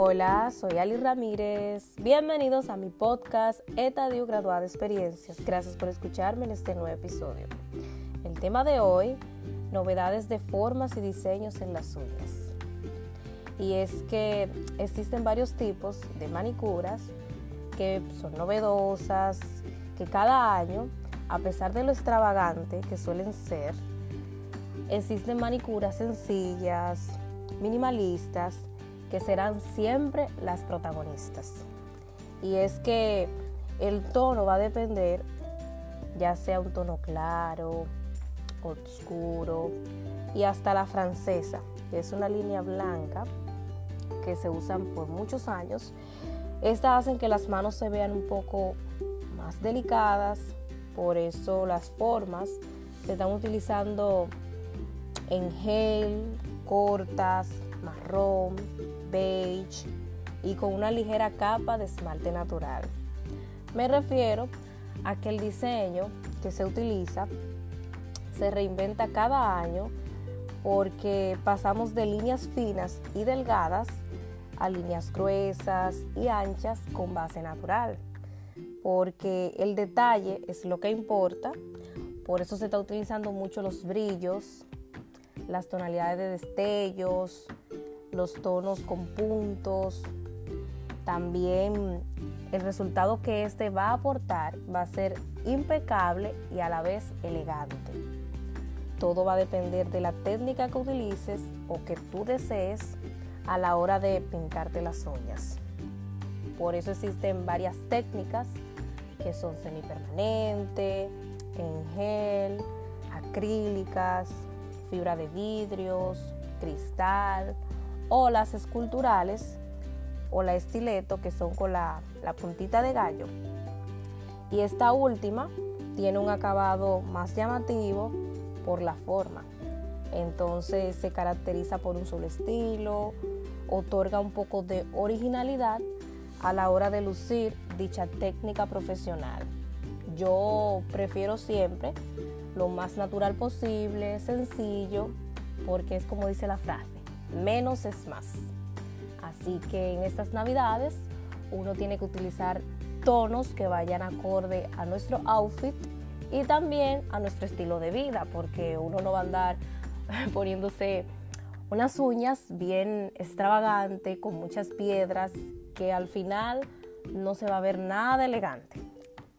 Hola, soy Ali Ramírez. Bienvenidos a mi podcast Etadio Graduada Experiencias. Gracias por escucharme en este nuevo episodio. El tema de hoy, novedades de formas y diseños en las uñas. Y es que existen varios tipos de manicuras que son novedosas, que cada año, a pesar de lo extravagante que suelen ser, existen manicuras sencillas, minimalistas, que serán siempre las protagonistas. Y es que el tono va a depender, ya sea un tono claro, oscuro y hasta la francesa, que es una línea blanca que se usan por muchos años. Estas hacen que las manos se vean un poco más delicadas, por eso las formas se están utilizando en gel, cortas, marrón, beige y con una ligera capa de esmalte natural. Me refiero a que el diseño que se utiliza se reinventa cada año porque pasamos de líneas finas y delgadas a líneas gruesas y anchas con base natural. Porque el detalle es lo que importa, por eso se está utilizando mucho los brillos, las tonalidades de destellos, los tonos con puntos. También el resultado que este va a aportar va a ser impecable y a la vez elegante. Todo va a depender de la técnica que utilices o que tú desees a la hora de pintarte las uñas. Por eso existen varias técnicas que son semipermanente, en gel, acrílicas, fibra de vidrios, cristal o las esculturales o la estileto que son con la, la puntita de gallo. Y esta última tiene un acabado más llamativo por la forma. Entonces se caracteriza por un solo estilo, otorga un poco de originalidad a la hora de lucir dicha técnica profesional. Yo prefiero siempre lo más natural posible, sencillo, porque es como dice la frase, menos es más. Así que en estas navidades uno tiene que utilizar tonos que vayan acorde a nuestro outfit y también a nuestro estilo de vida, porque uno no va a andar poniéndose unas uñas bien extravagante, con muchas piedras, que al final no se va a ver nada elegante.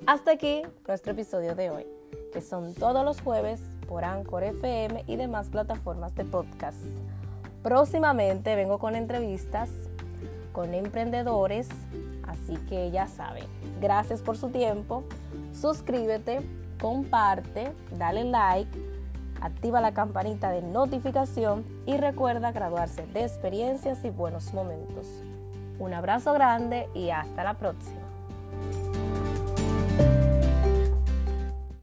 Hasta aquí nuestro episodio de hoy, que son todos los jueves por Anchor FM y demás plataformas de podcast. Próximamente vengo con entrevistas con emprendedores, así que ya saben, gracias por su tiempo, suscríbete, comparte, dale like, activa la campanita de notificación y recuerda graduarse de experiencias y buenos momentos. Un abrazo grande y hasta la próxima.